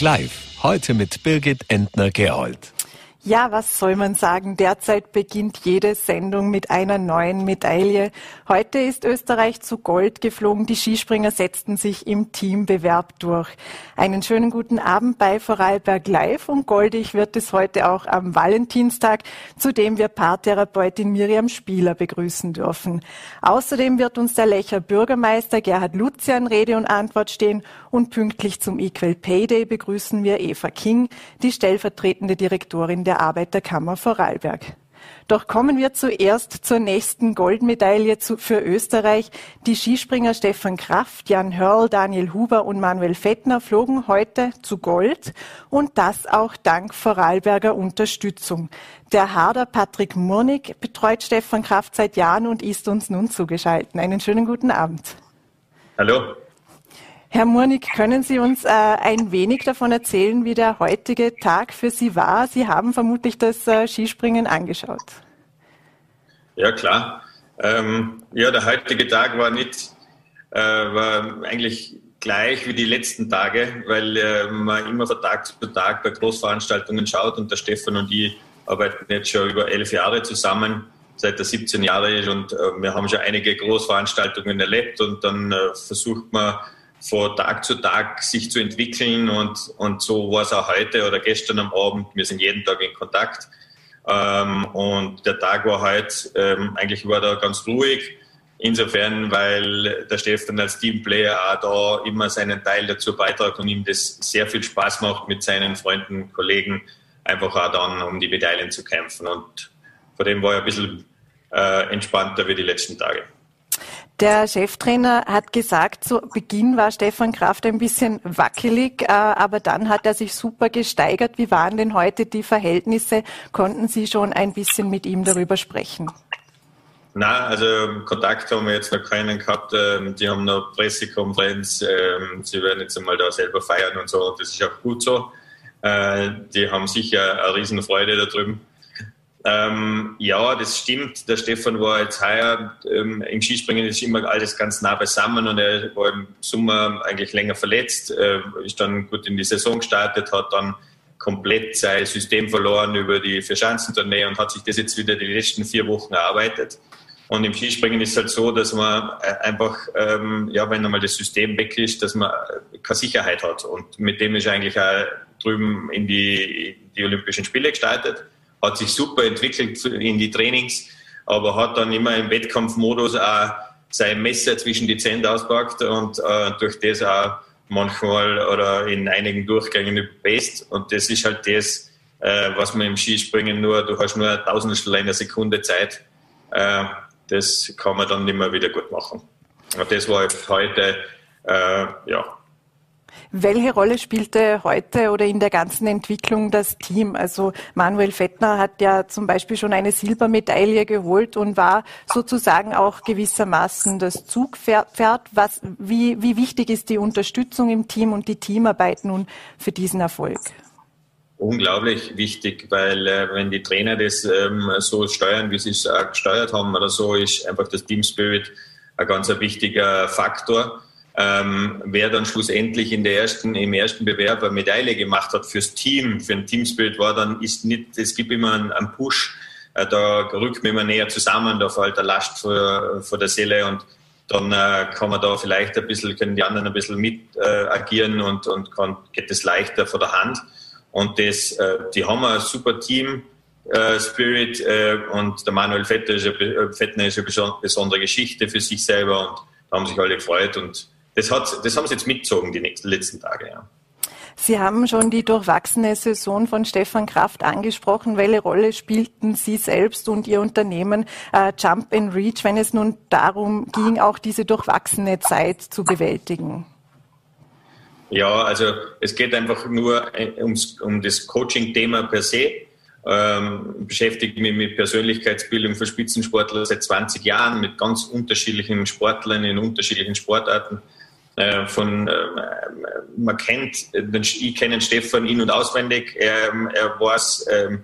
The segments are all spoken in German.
Live. Heute mit Birgit Entner-Gerold. Ja, was soll man sagen? Derzeit beginnt jede Sendung mit einer neuen Medaille. Heute ist Österreich zu Gold geflogen. Die Skispringer setzten sich im Teambewerb durch. Einen schönen guten Abend bei Vorarlberg Live und goldig wird es heute auch am Valentinstag, zu dem wir Paartherapeutin Miriam Spieler begrüßen dürfen. Außerdem wird uns der Lecher Bürgermeister Gerhard Luzian Rede und Antwort stehen und pünktlich zum Equal Pay Day begrüßen wir Eva King, die stellvertretende Direktorin der der Arbeiterkammer Vorarlberg. Doch kommen wir zuerst zur nächsten Goldmedaille für Österreich. Die Skispringer Stefan Kraft, Jan Hörl, Daniel Huber und Manuel Fettner flogen heute zu Gold und das auch dank Vorarlberger Unterstützung. Der Harder Patrick Murnig betreut Stefan Kraft seit Jahren und ist uns nun zugeschaltet. Einen schönen guten Abend. Hallo. Herr Murnig, können Sie uns äh, ein wenig davon erzählen, wie der heutige Tag für Sie war? Sie haben vermutlich das äh, Skispringen angeschaut. Ja, klar. Ähm, ja, der heutige Tag war nicht, äh, war eigentlich gleich wie die letzten Tage, weil äh, man immer von Tag zu Tag bei Großveranstaltungen schaut und der Stefan und ich arbeiten jetzt schon über elf Jahre zusammen, seit er 17 Jahre ist und äh, wir haben schon einige Großveranstaltungen erlebt und dann äh, versucht man von Tag zu Tag sich zu entwickeln und, und so war es auch heute oder gestern am Abend. Wir sind jeden Tag in Kontakt. Ähm, und der Tag war heute, ähm, eigentlich war da ganz ruhig. Insofern, weil der Stefan als Teamplayer auch da immer seinen Teil dazu beitragt und ihm das sehr viel Spaß macht, mit seinen Freunden, Kollegen einfach auch dann um die Medaillen zu kämpfen. Und vor dem war er ein bisschen äh, entspannter wie die letzten Tage. Der Cheftrainer hat gesagt, zu Beginn war Stefan Kraft ein bisschen wackelig, äh, aber dann hat er sich super gesteigert. Wie waren denn heute die Verhältnisse? Konnten Sie schon ein bisschen mit ihm darüber sprechen? Na, also Kontakt haben wir jetzt noch keinen gehabt. Ähm, die haben noch Pressekonferenz. Ähm, sie werden jetzt einmal da selber feiern und so. Das ist auch gut so. Äh, die haben sicher eine Riesenfreude da drüben. Ähm, ja, das stimmt. Der Stefan war jetzt heuer ähm, im Skispringen ist immer alles ganz nah beisammen und er war im Sommer eigentlich länger verletzt, äh, ist dann gut in die Saison gestartet, hat dann komplett sein System verloren über die Vierschanzentournee und hat sich das jetzt wieder die letzten vier Wochen erarbeitet. Und im Skispringen ist es halt so, dass man äh, einfach, ähm, ja, wenn einmal das System weg ist, dass man keine Sicherheit hat. Und mit dem ist eigentlich auch drüben in die, die Olympischen Spiele gestartet hat sich super entwickelt in die Trainings, aber hat dann immer im Wettkampfmodus auch sein Messer zwischen die Zähne auspackt und äh, durch das auch manchmal oder in einigen Durchgängen überpasst. Und das ist halt das, äh, was man im Skispringen nur, du hast nur ein Tausendstel einer Sekunde Zeit. Äh, das kann man dann mehr wieder gut machen. Und das war heute, äh, ja, welche Rolle spielte heute oder in der ganzen Entwicklung das Team? Also Manuel Fettner hat ja zum Beispiel schon eine Silbermedaille geholt und war sozusagen auch gewissermaßen das Zugpferd. Was, wie, wie wichtig ist die Unterstützung im Team und die Teamarbeit nun für diesen Erfolg? Unglaublich wichtig, weil äh, wenn die Trainer das ähm, so steuern, wie sie es gesteuert haben oder so, ist einfach das Team Spirit ein ganz wichtiger Faktor ähm, wer dann schlussendlich in der ersten, im ersten Bewerb eine Medaille gemacht hat fürs Team, für ein Teamspirit war, dann ist nicht, es gibt immer einen, einen Push, äh, da rückt man immer näher zusammen, da fällt der Last vor, vor der Seele und dann äh, kann man da vielleicht ein bisschen, können die anderen ein bisschen mit äh, agieren und, und kann, geht es leichter vor der Hand. Und das, äh, die haben ein super Team, äh, Spirit äh, und der Manuel Fettner ist eine besondere Geschichte für sich selber und da haben sich alle gefreut und das, hat, das haben sie jetzt mitgezogen die nächsten, letzten Tage. Ja. Sie haben schon die durchwachsene Saison von Stefan Kraft angesprochen. Welche Rolle spielten Sie selbst und Ihr Unternehmen äh, Jump and Reach, wenn es nun darum ging, auch diese durchwachsene Zeit zu bewältigen? Ja, also es geht einfach nur äh, ums, um das Coaching-Thema per se. Ähm, beschäftige mich mit Persönlichkeitsbildung für Spitzensportler seit 20 Jahren, mit ganz unterschiedlichen Sportlern in unterschiedlichen Sportarten. Äh, von, äh, man kennt, ich kenne Stefan in- und auswendig. Er, er weiß, ähm,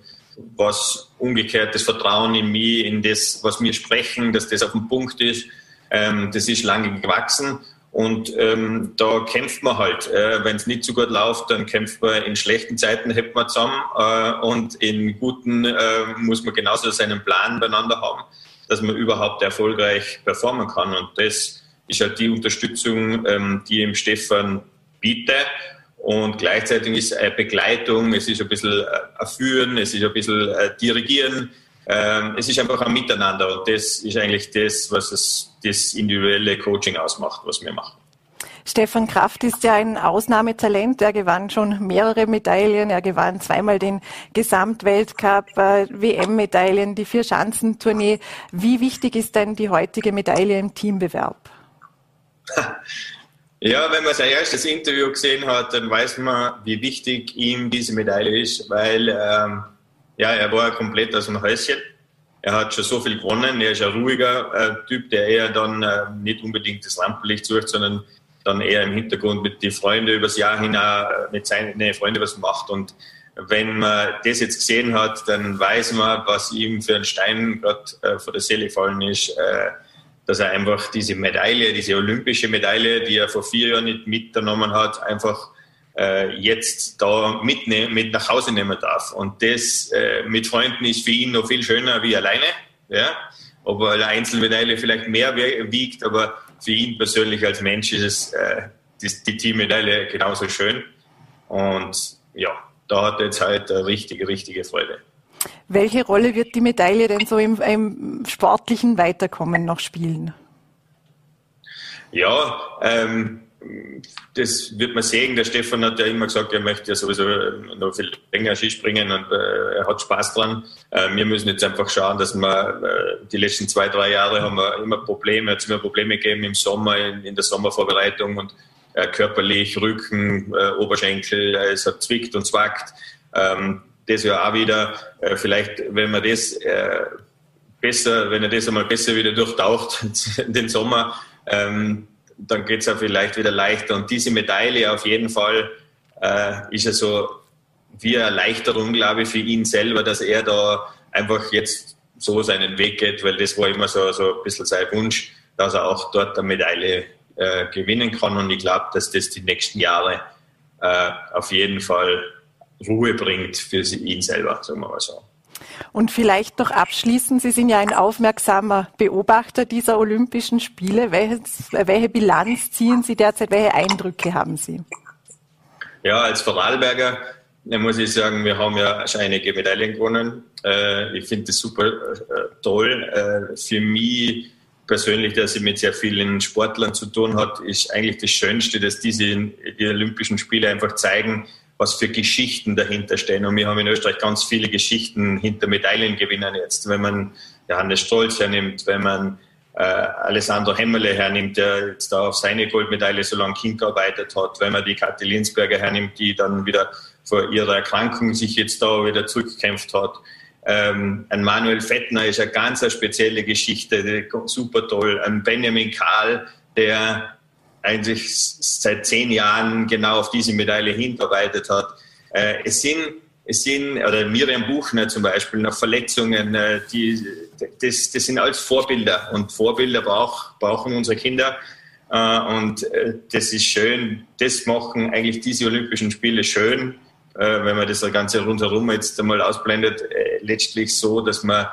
was umgekehrt das Vertrauen in mich, in das, was wir sprechen, dass das auf dem Punkt ist. Ähm, das ist lange gewachsen. Und ähm, da kämpft man halt. Äh, Wenn es nicht so gut läuft, dann kämpft man in schlechten Zeiten, hält man zusammen. Äh, und in guten äh, muss man genauso seinen Plan beieinander haben, dass man überhaupt erfolgreich performen kann. Und das ist halt die Unterstützung, ähm, die ihm Stefan bietet. Und gleichzeitig ist eine Begleitung, es ist ein bisschen ein Führen, es ist ein bisschen ein Dirigieren, ähm, es ist einfach ein Miteinander und das ist eigentlich das, was es, das individuelle Coaching ausmacht, was wir machen. Stefan Kraft ist ja ein Ausnahmetalent. Er gewann schon mehrere Medaillen. Er gewann zweimal den Gesamtweltcup, äh, WM-Medaillen, die Vier-Schanzentournee. Wie wichtig ist denn die heutige Medaille im Teambewerb? Ja, wenn man sein erstes Interview gesehen hat, dann weiß man, wie wichtig ihm diese Medaille ist, weil ähm, ja, er war komplett aus dem Häuschen. Er hat schon so viel gewonnen. Er ist ein ruhiger äh, Typ, der eher dann äh, nicht unbedingt das Rampenlicht sucht, sondern dann eher im Hintergrund mit den Freunden übers Jahr hinaus, äh, mit seinen Freunden was macht. Und wenn man das jetzt gesehen hat, dann weiß man, was ihm für ein Stein gerade äh, vor der Seele gefallen ist. Äh, dass er einfach diese Medaille, diese olympische Medaille, die er vor vier Jahren nicht mitgenommen hat, einfach äh, jetzt da mitnehmen, mit nach Hause nehmen darf. Und das äh, mit Freunden ist für ihn noch viel schöner wie alleine. Ja? Obwohl eine Einzelmedaille vielleicht mehr wiegt, aber für ihn persönlich als Mensch ist es äh, die, die Teammedaille genauso schön. Und ja, da hat er jetzt halt eine richtige, richtige Freude. Welche Rolle wird die Medaille denn so im, im sportlichen Weiterkommen noch spielen? Ja, ähm, das wird man sehen. Der Stefan hat ja immer gesagt, er möchte ja sowieso noch viel länger Skispringen und äh, er hat Spaß dran. Äh, wir müssen jetzt einfach schauen, dass wir äh, die letzten zwei, drei Jahre haben wir immer Probleme, hat es immer Probleme gegeben im Sommer, in, in der Sommervorbereitung und äh, körperlich, Rücken, äh, Oberschenkel, äh, es hat zwickt und zwackt. Ähm, das ja auch wieder, äh, vielleicht, wenn man das äh, besser, wenn er das einmal besser wieder durchtaucht, den Sommer, ähm, dann geht es ja vielleicht wieder leichter. Und diese Medaille auf jeden Fall äh, ist ja so wie eine Erleichterung, glaube ich, für ihn selber, dass er da einfach jetzt so seinen Weg geht, weil das war immer so, so ein bisschen sein Wunsch, dass er auch dort eine Medaille äh, gewinnen kann. Und ich glaube, dass das die nächsten Jahre äh, auf jeden Fall Ruhe bringt für ihn selber, sagen wir mal so. Und vielleicht noch abschließend, Sie sind ja ein aufmerksamer Beobachter dieser Olympischen Spiele. Welches, welche Bilanz ziehen Sie derzeit? Welche Eindrücke haben Sie? Ja, als Vorarlberger muss ich sagen, wir haben ja schon einige Medaillen gewonnen. Äh, ich finde das super äh, toll. Äh, für mich persönlich, dass ich mit sehr vielen Sportlern zu tun hat, ist eigentlich das Schönste, dass diese die Olympischen Spiele einfach zeigen, was für Geschichten dahinter stehen. Und wir haben in Österreich ganz viele Geschichten hinter Medaillengewinnern jetzt. Wenn man Johannes Stolz hernimmt, wenn man äh, Alessandro Hemmerle hernimmt, der jetzt da auf seine Goldmedaille so lange hingearbeitet hat, wenn man die Kathi Linsberger hernimmt, die dann wieder vor ihrer Erkrankung sich jetzt da wieder zurückgekämpft hat. Ähm, ein Manuel Fettner ist eine ganz eine spezielle Geschichte, super toll. Ein Benjamin Kahl, der eigentlich seit zehn Jahren genau auf diese Medaille hinarbeitet hat. Äh, es sind, es sind, oder Miriam Buchner zum Beispiel, nach Verletzungen, äh, die, das, das sind alles Vorbilder und Vorbilder brauch, brauchen unsere Kinder. Äh, und das ist schön, das machen eigentlich diese Olympischen Spiele schön, wenn man das Ganze rundherum jetzt einmal ausblendet, letztlich so, dass man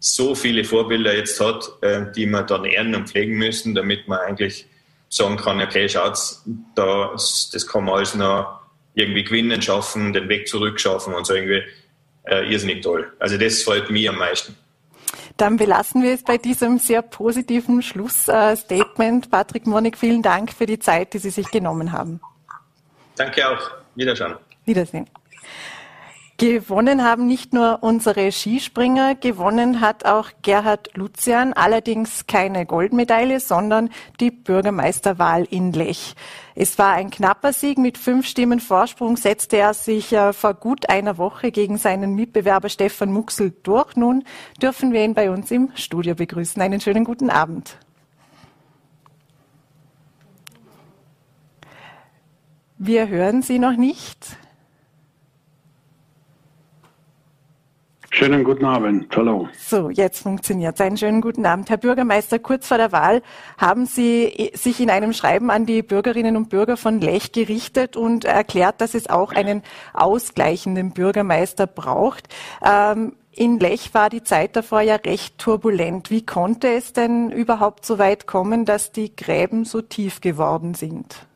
so viele Vorbilder jetzt hat, die man dann ehren und pflegen müssen, damit man eigentlich sagen kann, okay, schaut's, da, das kann man alles noch irgendwie gewinnen, schaffen, den Weg zurück schaffen und so irgendwie äh, irrsinnig toll. Also das freut mich am meisten. Dann belassen wir es bei diesem sehr positiven Schlussstatement. Patrick Monig, vielen Dank für die Zeit, die Sie sich genommen haben. Danke auch. Wiederschauen. Wiedersehen. Gewonnen haben nicht nur unsere Skispringer, gewonnen hat auch Gerhard Lucian, allerdings keine Goldmedaille, sondern die Bürgermeisterwahl in Lech. Es war ein knapper Sieg. Mit fünf Stimmen Vorsprung setzte er sich äh, vor gut einer Woche gegen seinen Mitbewerber Stefan Muxel durch. Nun dürfen wir ihn bei uns im Studio begrüßen. Einen schönen guten Abend. Wir hören Sie noch nicht. Schönen guten Abend. Hallo. So, jetzt funktioniert es. Einen schönen guten Abend. Herr Bürgermeister, kurz vor der Wahl haben Sie sich in einem Schreiben an die Bürgerinnen und Bürger von Lech gerichtet und erklärt, dass es auch einen ausgleichenden Bürgermeister braucht. Ähm, in Lech war die Zeit davor ja recht turbulent. Wie konnte es denn überhaupt so weit kommen, dass die Gräben so tief geworden sind?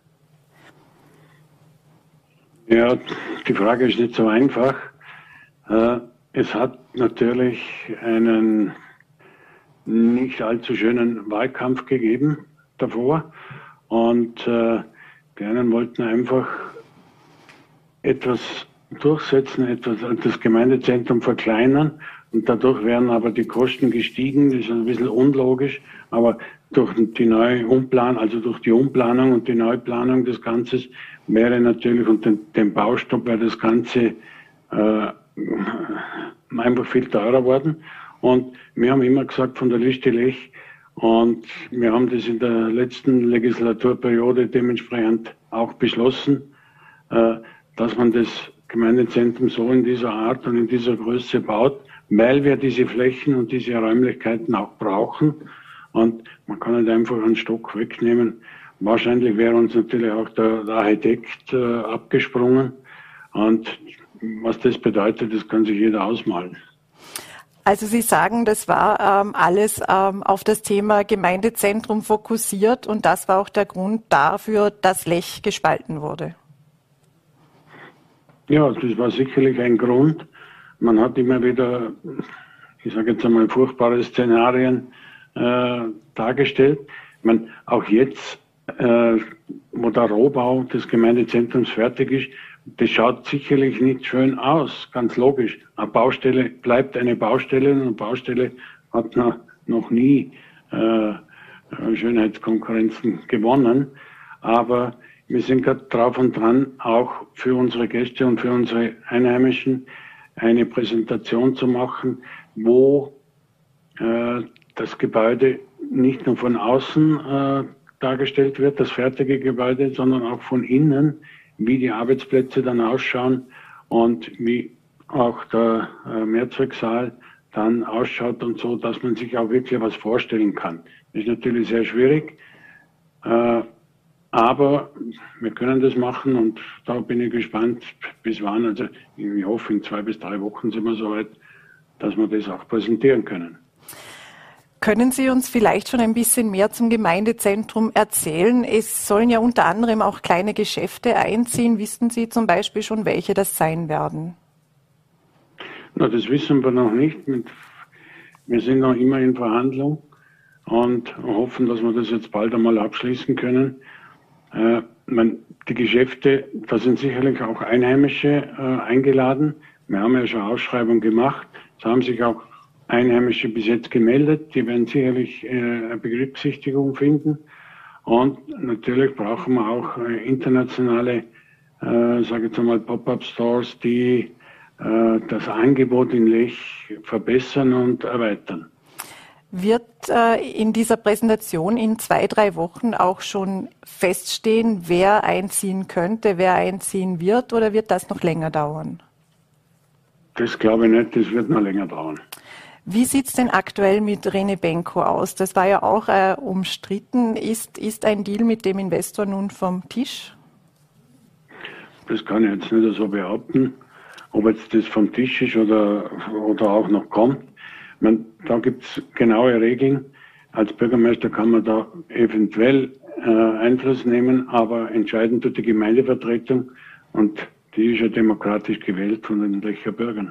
Ja, die Frage ist nicht so einfach. Äh, es hat natürlich einen nicht allzu schönen Wahlkampf gegeben davor und äh, die einen wollten einfach etwas durchsetzen, etwas das Gemeindezentrum verkleinern und dadurch wären aber die Kosten gestiegen. Das ist ein bisschen unlogisch, aber durch die neue Umplanung, also durch die Umplanung und die Neuplanung des Ganzen wäre natürlich und den, den Baustopp wäre das Ganze äh, einfach viel teurer worden. Und wir haben immer gesagt von der Liste Lech, und wir haben das in der letzten Legislaturperiode dementsprechend auch beschlossen, äh, dass man das Gemeindezentrum so in dieser Art und in dieser Größe baut, weil wir diese Flächen und diese Räumlichkeiten auch brauchen. Und man kann nicht einfach einen Stock wegnehmen. Wahrscheinlich wäre uns natürlich auch der, der Architekt äh, abgesprungen. Und was das bedeutet, das kann sich jeder ausmalen. Also Sie sagen, das war ähm, alles ähm, auf das Thema Gemeindezentrum fokussiert und das war auch der Grund dafür, dass Lech gespalten wurde. Ja, das war sicherlich ein Grund. Man hat immer wieder, ich sage jetzt einmal, furchtbare Szenarien äh, dargestellt. Ich meine, auch jetzt, äh, wo der Rohbau des Gemeindezentrums fertig ist, das schaut sicherlich nicht schön aus, ganz logisch. Eine Baustelle bleibt eine Baustelle und eine Baustelle hat noch, nie äh, Schönheitskonkurrenzen gewonnen. Aber wir sind gerade drauf und dran, auch für unsere Gäste und für unsere Einheimischen eine Präsentation zu machen, wo äh, das Gebäude nicht nur von außen äh, dargestellt wird, das fertige Gebäude, sondern auch von innen wie die Arbeitsplätze dann ausschauen und wie auch der äh, Mehrzwecksaal dann ausschaut und so, dass man sich auch wirklich was vorstellen kann. Das ist natürlich sehr schwierig, äh, aber wir können das machen und da bin ich gespannt, bis wann. Also ich hoffe, in zwei bis drei Wochen sind wir soweit, dass wir das auch präsentieren können. Können Sie uns vielleicht schon ein bisschen mehr zum Gemeindezentrum erzählen? Es sollen ja unter anderem auch kleine Geschäfte einziehen. Wissen Sie zum Beispiel schon, welche das sein werden? Na, das wissen wir noch nicht. Wir sind noch immer in Verhandlung und hoffen, dass wir das jetzt bald einmal abschließen können. Äh, man, die Geschäfte, da sind sicherlich auch Einheimische äh, eingeladen. Wir haben ja schon Ausschreibungen gemacht. Es haben sich auch Einheimische bis jetzt gemeldet. Die werden sicherlich äh, eine Begriffssichtigung finden. Und natürlich brauchen wir auch äh, internationale, äh, sage ich mal, Pop-up-Stores, die äh, das Angebot in Lech verbessern und erweitern. Wird äh, in dieser Präsentation in zwei, drei Wochen auch schon feststehen, wer einziehen könnte, wer einziehen wird, oder wird das noch länger dauern? Das glaube ich nicht, das wird noch länger dauern. Wie sieht es denn aktuell mit Rene Benko aus? Das war ja auch äh, umstritten. Ist, ist ein Deal mit dem Investor nun vom Tisch? Das kann ich jetzt nicht so behaupten, ob jetzt das vom Tisch ist oder, oder auch noch kommt. Man, da gibt es genaue Regeln. Als Bürgermeister kann man da eventuell äh, Einfluss nehmen, aber entscheidend tut die Gemeindevertretung und die ist ja demokratisch gewählt von den Lecher Bürgern.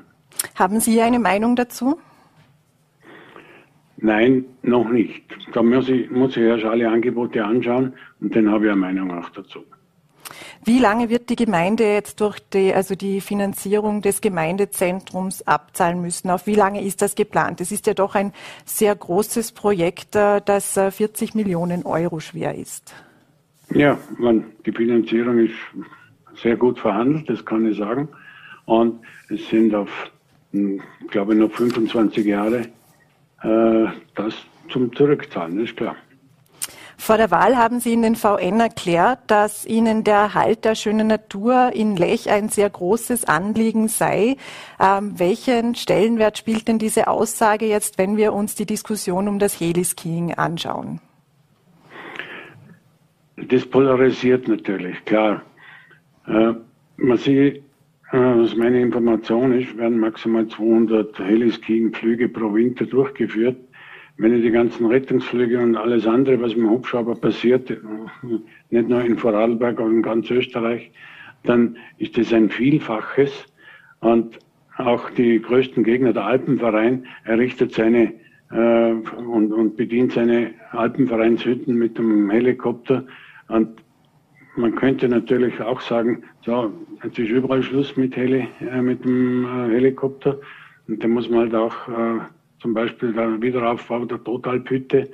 Haben Sie eine Meinung dazu? Nein, noch nicht. Da muss ich, muss ich erst alle Angebote anschauen und dann habe ich eine Meinung auch dazu. Wie lange wird die Gemeinde jetzt durch die, also die Finanzierung des Gemeindezentrums abzahlen müssen? Auf wie lange ist das geplant? Es ist ja doch ein sehr großes Projekt, äh, das 40 äh, Millionen Euro schwer ist. Ja, man, die Finanzierung ist sehr gut verhandelt, das kann ich sagen. Und es sind auf, hm, glaube ich, noch 25 Jahre äh, das zum Zurückzahlen, ist klar. Vor der Wahl haben Sie in den VN erklärt, dass Ihnen der Erhalt der schönen Natur in Lech ein sehr großes Anliegen sei. Ähm, welchen Stellenwert spielt denn diese Aussage jetzt, wenn wir uns die Diskussion um das Heliskiing anschauen? Das polarisiert natürlich, klar. Äh, man sieht, was meine Information ist, werden maximal 200 Heliskiing-Flüge pro Winter durchgeführt. Wenn ich die ganzen Rettungsflüge und alles andere, was mit dem Hubschrauber passiert, nicht nur in Vorarlberg, aber in ganz Österreich, dann ist das ein Vielfaches. Und auch die größten Gegner, der Alpenverein, errichtet seine äh, und, und bedient seine Alpenvereinshütten mit dem Helikopter. Und man könnte natürlich auch sagen, so, jetzt ist überall Schluss mit, Heli, äh, mit dem äh, Helikopter. Und da muss man halt auch äh, zum Beispiel der Wiederaufbau der Totalpütte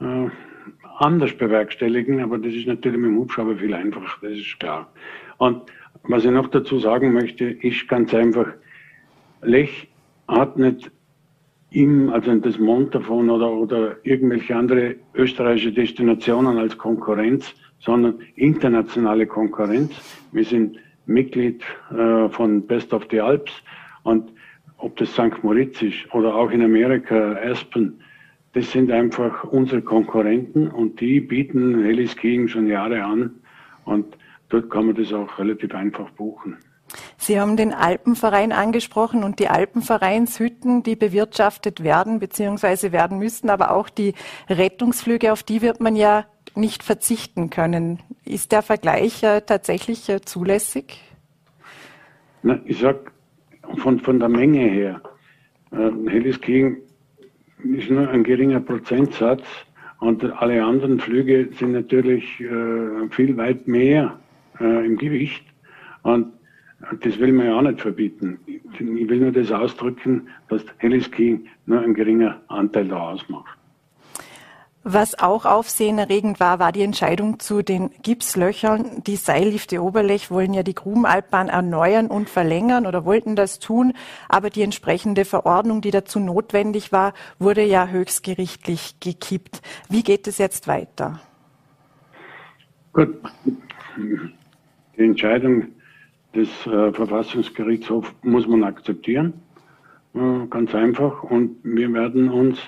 äh, anders bewerkstelligen, aber das ist natürlich mit dem Hubschrauber viel einfacher, das ist klar. Und was ich noch dazu sagen möchte, ist ganz einfach, Lech hat nicht im, also das Montafon oder, oder irgendwelche andere österreichische Destinationen als Konkurrenz, sondern internationale Konkurrenz. Wir sind Mitglied äh, von Best of the Alps und ob das St. Moritz ist oder auch in Amerika Aspen, das sind einfach unsere Konkurrenten und die bieten Heliskiing schon Jahre an und dort kann man das auch relativ einfach buchen. Sie haben den Alpenverein angesprochen und die Alpenvereinshütten, die bewirtschaftet werden bzw. werden müssten, aber auch die Rettungsflüge, auf die wird man ja nicht verzichten können. Ist der Vergleich äh, tatsächlich äh, zulässig? Na, ich sag, von, von der Menge her. Äh, Hellis King ist nur ein geringer Prozentsatz und alle anderen Flüge sind natürlich äh, viel weit mehr äh, im Gewicht. Und das will man ja auch nicht verbieten. Ich will nur das ausdrücken, dass Hellis King nur ein geringer Anteil da ausmacht. Was auch aufsehenerregend war, war die Entscheidung zu den Gipslöchern. Die Seillifte Oberlech wollen ja die Grubenalbbahn erneuern und verlängern oder wollten das tun, aber die entsprechende Verordnung, die dazu notwendig war, wurde ja höchstgerichtlich gekippt. Wie geht es jetzt weiter? Gut, die Entscheidung des äh, Verfassungsgerichtshofs muss man akzeptieren, äh, ganz einfach, und wir werden uns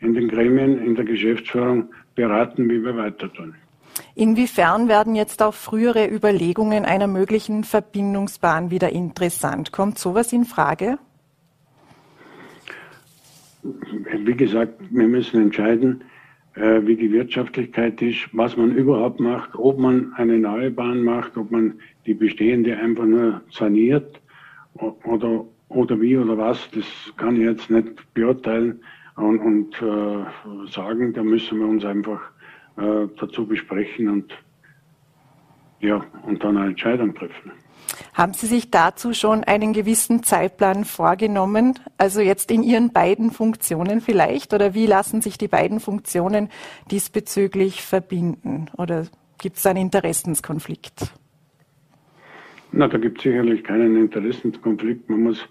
in den Gremien, in der Geschäftsführung beraten, wie wir weiter tun. Inwiefern werden jetzt auch frühere Überlegungen einer möglichen Verbindungsbahn wieder interessant? Kommt sowas in Frage? Wie gesagt, wir müssen entscheiden, äh, wie die Wirtschaftlichkeit ist, was man überhaupt macht, ob man eine neue Bahn macht, ob man die bestehende einfach nur saniert oder, oder wie oder was, das kann ich jetzt nicht beurteilen und, und äh, sagen, da müssen wir uns einfach äh, dazu besprechen und ja, und dann eine Entscheidung treffen. Haben Sie sich dazu schon einen gewissen Zeitplan vorgenommen? Also jetzt in Ihren beiden Funktionen vielleicht? Oder wie lassen sich die beiden Funktionen diesbezüglich verbinden? Oder gibt es einen Interessenskonflikt? Na, da gibt es sicherlich keinen Interessenskonflikt. Man muss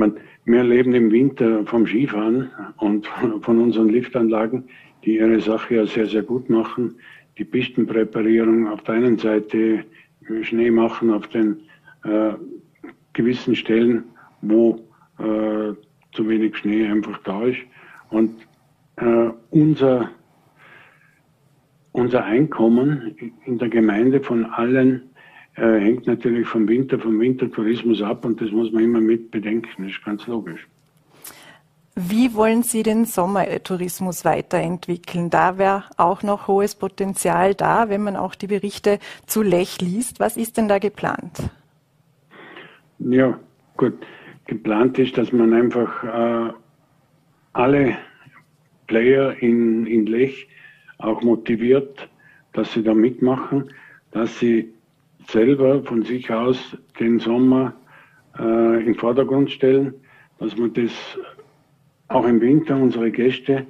man, wir leben im Winter vom Skifahren und von unseren Liftanlagen, die ihre Sache ja sehr, sehr gut machen. Die Pistenpräparierung auf der einen Seite, Schnee machen auf den äh, gewissen Stellen, wo äh, zu wenig Schnee einfach da ist. Und äh, unser, unser Einkommen in der Gemeinde von allen äh, hängt natürlich vom Winter, vom Wintertourismus ab und das muss man immer mit bedenken, das ist ganz logisch. Wie wollen Sie den Sommertourismus weiterentwickeln? Da wäre auch noch hohes Potenzial da, wenn man auch die Berichte zu Lech liest. Was ist denn da geplant? Ja, gut. Geplant ist, dass man einfach äh, alle Player in, in Lech auch motiviert, dass sie da mitmachen, dass sie selber von sich aus den Sommer äh, in Vordergrund stellen, dass man das auch im Winter unsere Gäste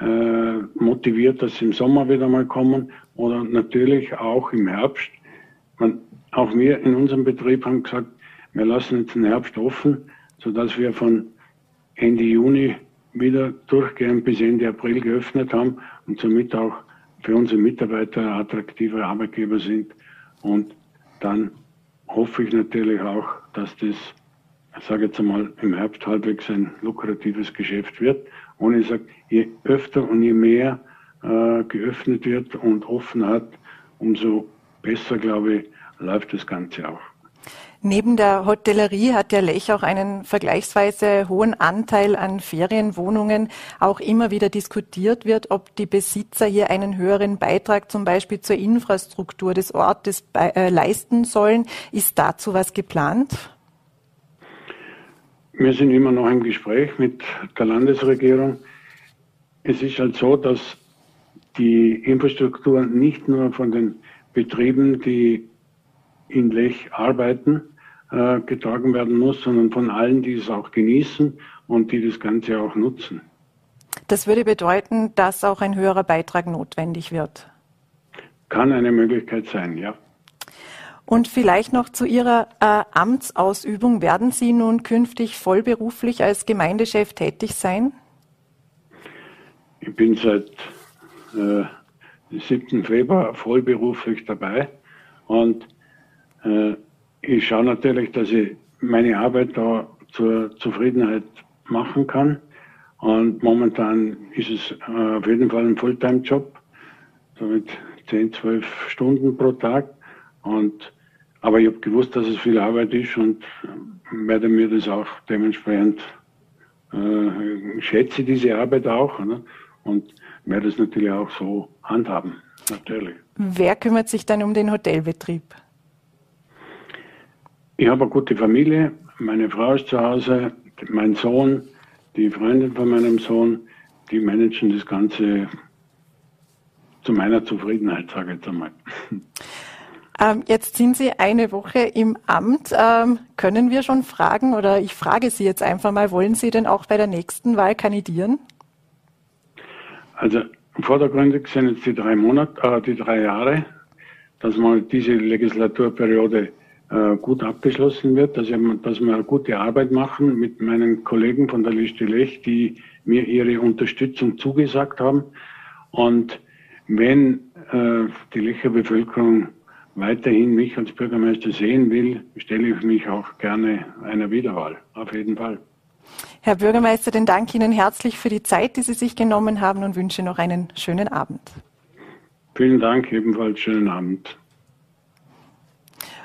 äh, motiviert, dass sie im Sommer wieder mal kommen oder natürlich auch im Herbst. Man, auch wir in unserem Betrieb haben gesagt, wir lassen jetzt den Herbst offen, sodass wir von Ende Juni wieder durchgehend bis Ende April geöffnet haben und somit auch für unsere Mitarbeiter attraktive Arbeitgeber sind. Und dann hoffe ich natürlich auch, dass das, ich sage jetzt einmal, im Herbst halbwegs ein lukratives Geschäft wird. Und ich sage, je öfter und je mehr äh, geöffnet wird und offen hat, umso besser, glaube ich, läuft das Ganze auch. Neben der Hotellerie hat der Lech auch einen vergleichsweise hohen Anteil an Ferienwohnungen. Auch immer wieder diskutiert wird, ob die Besitzer hier einen höheren Beitrag zum Beispiel zur Infrastruktur des Ortes äh, leisten sollen. Ist dazu was geplant? Wir sind immer noch im Gespräch mit der Landesregierung. Es ist halt so, dass die Infrastruktur nicht nur von den Betrieben, die in Lech arbeiten, äh, getragen werden muss, sondern von allen, die es auch genießen und die das Ganze auch nutzen. Das würde bedeuten, dass auch ein höherer Beitrag notwendig wird. Kann eine Möglichkeit sein, ja. Und vielleicht noch zu Ihrer äh, Amtsausübung. Werden Sie nun künftig vollberuflich als Gemeindechef tätig sein? Ich bin seit äh, 7. Februar vollberuflich dabei und ich schaue natürlich, dass ich meine Arbeit da zur Zufriedenheit machen kann. Und momentan ist es äh, auf jeden Fall ein Fulltime-Job, so mit 10, 12 Stunden pro Tag. Und, aber ich habe gewusst, dass es viel Arbeit ist und werde mir das auch dementsprechend äh, schätze diese Arbeit auch ne? und werde es natürlich auch so handhaben, natürlich. Wer kümmert sich dann um den Hotelbetrieb? Ich habe eine gute Familie, meine Frau ist zu Hause, mein Sohn, die Freundin von meinem Sohn, die managen das Ganze zu meiner Zufriedenheit, sage ich jetzt einmal. Ähm, jetzt sind Sie eine Woche im Amt. Ähm, können wir schon fragen oder ich frage Sie jetzt einfach mal, wollen Sie denn auch bei der nächsten Wahl kandidieren? Also vordergründig sind jetzt die drei Monate, äh, die drei Jahre, dass man diese Legislaturperiode äh, gut abgeschlossen wird, dass, ich, dass wir gute Arbeit machen mit meinen Kollegen von der Liste Lech, die mir ihre Unterstützung zugesagt haben. Und wenn äh, die Lecher Bevölkerung weiterhin mich als Bürgermeister sehen will, stelle ich mich auch gerne einer Wiederwahl. Auf jeden Fall. Herr Bürgermeister, dann danke Ihnen herzlich für die Zeit, die Sie sich genommen haben und wünsche noch einen schönen Abend. Vielen Dank, ebenfalls schönen Abend.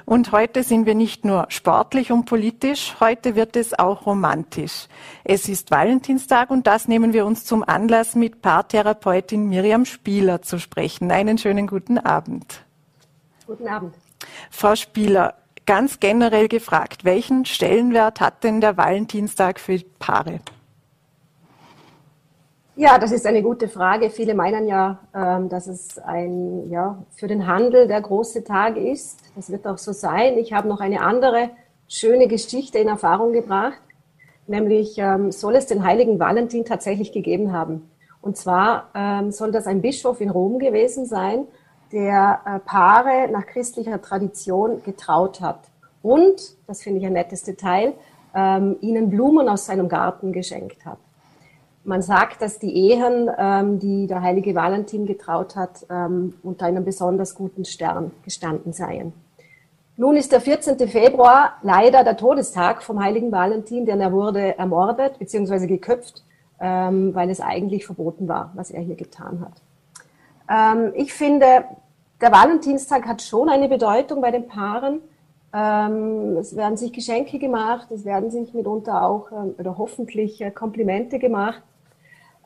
Und heute sind wir nicht nur sportlich und politisch, heute wird es auch romantisch. Es ist Valentinstag und das nehmen wir uns zum Anlass, mit Paartherapeutin Miriam Spieler zu sprechen. Einen schönen guten Abend. Guten Abend. Frau Spieler, ganz generell gefragt, welchen Stellenwert hat denn der Valentinstag für Paare? Ja, das ist eine gute Frage. Viele meinen ja, ähm, dass es ein, ja, für den Handel der große Tag ist. Das wird auch so sein. Ich habe noch eine andere schöne Geschichte in Erfahrung gebracht. Nämlich ähm, soll es den heiligen Valentin tatsächlich gegeben haben. Und zwar ähm, soll das ein Bischof in Rom gewesen sein, der äh, Paare nach christlicher Tradition getraut hat. Und, das finde ich ein nettes Detail, ihnen Blumen aus seinem Garten geschenkt hat. Man sagt, dass die Ehen, ähm, die der heilige Valentin getraut hat, ähm, unter einem besonders guten Stern gestanden seien. Nun ist der 14. Februar leider der Todestag vom heiligen Valentin, denn er wurde ermordet bzw. geköpft, ähm, weil es eigentlich verboten war, was er hier getan hat. Ähm, ich finde, der Valentinstag hat schon eine Bedeutung bei den Paaren. Ähm, es werden sich Geschenke gemacht, es werden sich mitunter auch ähm, oder hoffentlich äh, Komplimente gemacht.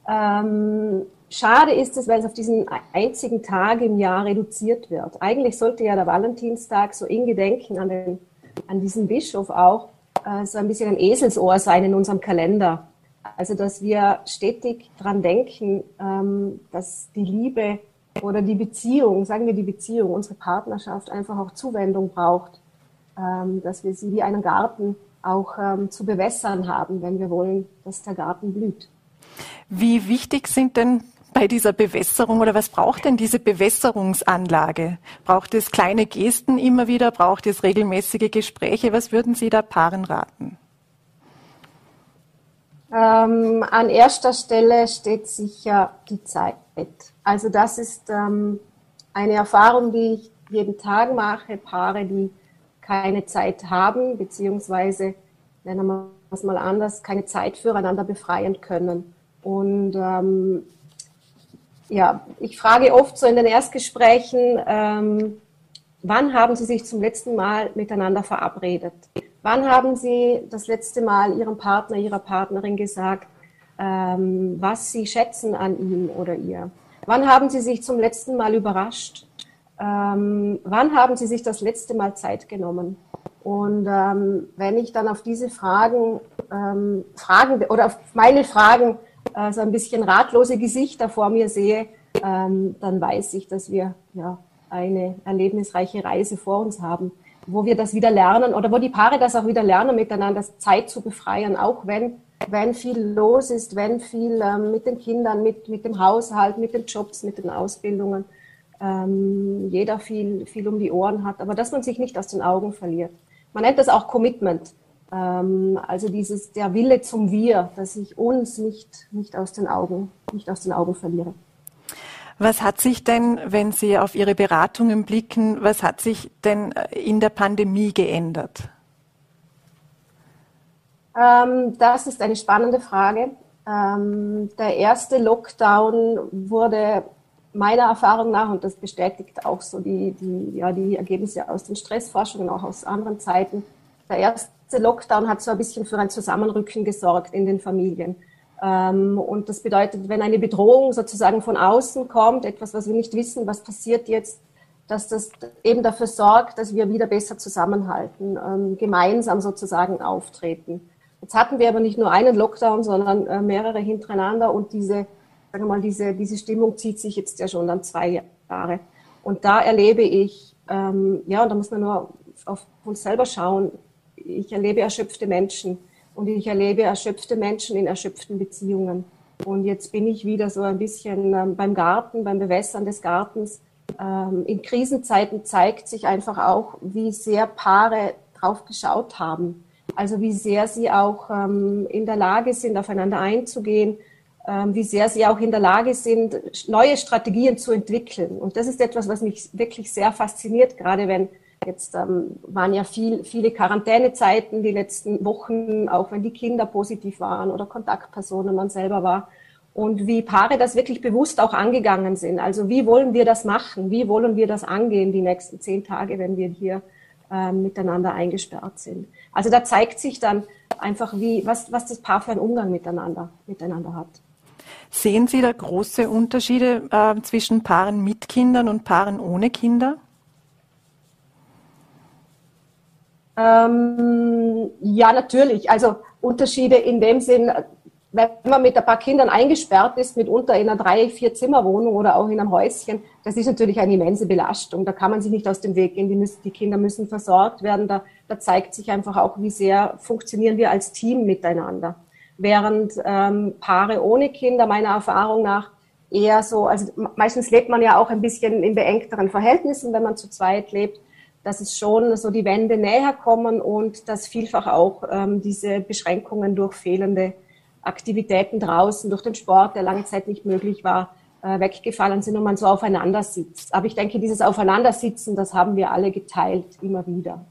Ähm, schade ist es, weil es auf diesen einzigen Tag im Jahr reduziert wird. Eigentlich sollte ja der Valentinstag so in Gedenken an, den, an diesen Bischof auch äh, so ein bisschen ein Eselsohr sein in unserem Kalender. Also, dass wir stetig dran denken, ähm, dass die Liebe oder die Beziehung, sagen wir die Beziehung, unsere Partnerschaft einfach auch Zuwendung braucht, ähm, dass wir sie wie einen Garten auch ähm, zu bewässern haben, wenn wir wollen, dass der Garten blüht. Wie wichtig sind denn bei dieser Bewässerung oder was braucht denn diese Bewässerungsanlage? Braucht es kleine Gesten immer wieder? Braucht es regelmäßige Gespräche? Was würden Sie da Paaren raten? Ähm, an erster Stelle steht sicher die Zeit. Also das ist ähm, eine Erfahrung, die ich jeden Tag mache. Paare, die keine Zeit haben, beziehungsweise, nennen wir es mal anders, keine Zeit füreinander befreien können. Und ähm, ja, ich frage oft so in den Erstgesprächen, ähm, wann haben Sie sich zum letzten Mal miteinander verabredet? Wann haben Sie das letzte Mal Ihrem Partner, Ihrer Partnerin gesagt, ähm, was Sie schätzen an ihm oder ihr? Wann haben Sie sich zum letzten Mal überrascht? Ähm, wann haben Sie sich das letzte Mal Zeit genommen? Und ähm, wenn ich dann auf diese Fragen, ähm, Fragen oder auf meine Fragen äh, so ein bisschen ratlose Gesichter vor mir sehe, ähm, dann weiß ich, dass wir ja eine erlebnisreiche Reise vor uns haben, wo wir das wieder lernen oder wo die Paare das auch wieder lernen, miteinander Zeit zu befreien, auch wenn, wenn viel los ist, wenn viel ähm, mit den Kindern, mit, mit dem Haushalt, mit den Jobs, mit den Ausbildungen, ähm, jeder viel, viel um die Ohren hat, aber dass man sich nicht aus den Augen verliert. Man nennt das auch Commitment. Ähm, also dieses, der Wille zum Wir, dass ich uns nicht, nicht aus den Augen, nicht aus den Augen verliere. Was hat sich denn, wenn Sie auf Ihre Beratungen blicken, was hat sich denn äh, in der Pandemie geändert? Ähm, das ist eine spannende Frage. Ähm, der erste Lockdown wurde meiner Erfahrung nach, und das bestätigt auch so die, die, ja, die Ergebnisse aus den Stressforschungen, auch aus anderen Zeiten, der erste Lockdown hat so ein bisschen für ein Zusammenrücken gesorgt in den Familien. Ähm, und das bedeutet, wenn eine Bedrohung sozusagen von außen kommt, etwas, was wir nicht wissen, was passiert jetzt, dass das eben dafür sorgt, dass wir wieder besser zusammenhalten, ähm, gemeinsam sozusagen auftreten. Jetzt hatten wir aber nicht nur einen Lockdown, sondern äh, mehrere hintereinander und diese, sagen wir mal, diese, diese Stimmung zieht sich jetzt ja schon dann zwei Jahre. Und da erlebe ich, ähm, ja, und da muss man nur auf uns selber schauen, ich erlebe erschöpfte Menschen und ich erlebe erschöpfte Menschen in erschöpften Beziehungen. Und jetzt bin ich wieder so ein bisschen ähm, beim Garten, beim Bewässern des Gartens. Ähm, in Krisenzeiten zeigt sich einfach auch, wie sehr Paare drauf geschaut haben. Also wie sehr sie auch ähm, in der Lage sind, aufeinander einzugehen, wie sehr sie auch in der Lage sind, neue Strategien zu entwickeln. Und das ist etwas, was mich wirklich sehr fasziniert, gerade wenn Jetzt ähm, waren ja viel, viele Quarantänezeiten die letzten Wochen, auch wenn die Kinder positiv waren oder Kontaktpersonen man selber war. Und wie Paare das wirklich bewusst auch angegangen sind. Also wie wollen wir das machen? Wie wollen wir das angehen die nächsten zehn Tage, wenn wir hier ähm, miteinander eingesperrt sind? Also da zeigt sich dann einfach, wie, was, was das Paar für einen Umgang miteinander, miteinander hat. Sehen Sie da große Unterschiede äh, zwischen Paaren mit Kindern und Paaren ohne Kinder? Ähm, ja, natürlich. Also Unterschiede in dem Sinn, wenn man mit ein paar Kindern eingesperrt ist, mitunter in einer drei, vier Zimmerwohnung oder auch in einem Häuschen, das ist natürlich eine immense Belastung. Da kann man sich nicht aus dem Weg gehen. Die, müssen, die Kinder müssen versorgt werden. Da, da, zeigt sich einfach auch, wie sehr funktionieren wir als Team miteinander. Während ähm, Paare ohne Kinder meiner Erfahrung nach eher so, also meistens lebt man ja auch ein bisschen in beengteren Verhältnissen, wenn man zu zweit lebt dass es schon so die Wände näher kommen und dass vielfach auch ähm, diese Beschränkungen durch fehlende Aktivitäten draußen, durch den Sport, der lange Zeit nicht möglich war, äh, weggefallen sind und man so aufeinander sitzt. Aber ich denke, dieses Aufeinandersitzen, das haben wir alle geteilt, immer wieder.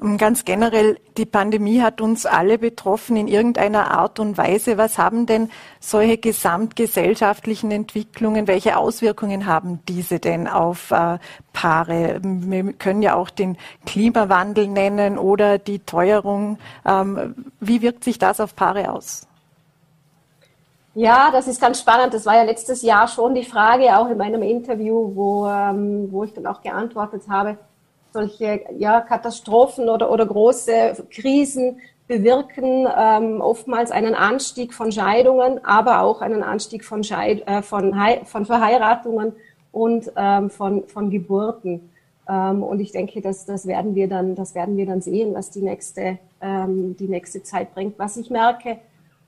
Ähm, ganz generell, die Pandemie hat uns alle betroffen in irgendeiner Art und Weise. Was haben denn solche gesamtgesellschaftlichen Entwicklungen, welche Auswirkungen haben diese denn auf äh, Paare? Wir können ja auch den Klimawandel nennen oder die Teuerung. Ähm, wie wirkt sich das auf Paare aus? Ja, das ist ganz spannend. Das war ja letztes Jahr schon die Frage, auch in meinem Interview, wo, ähm, wo ich dann auch geantwortet habe solche ja, Katastrophen oder, oder große Krisen bewirken ähm, oftmals einen Anstieg von Scheidungen, aber auch einen Anstieg von, Scheid äh, von, von Verheiratungen und ähm, von, von Geburten. Ähm, und ich denke, dass das werden wir dann, das werden wir dann sehen, was die nächste, ähm, die nächste Zeit bringt. Was ich merke,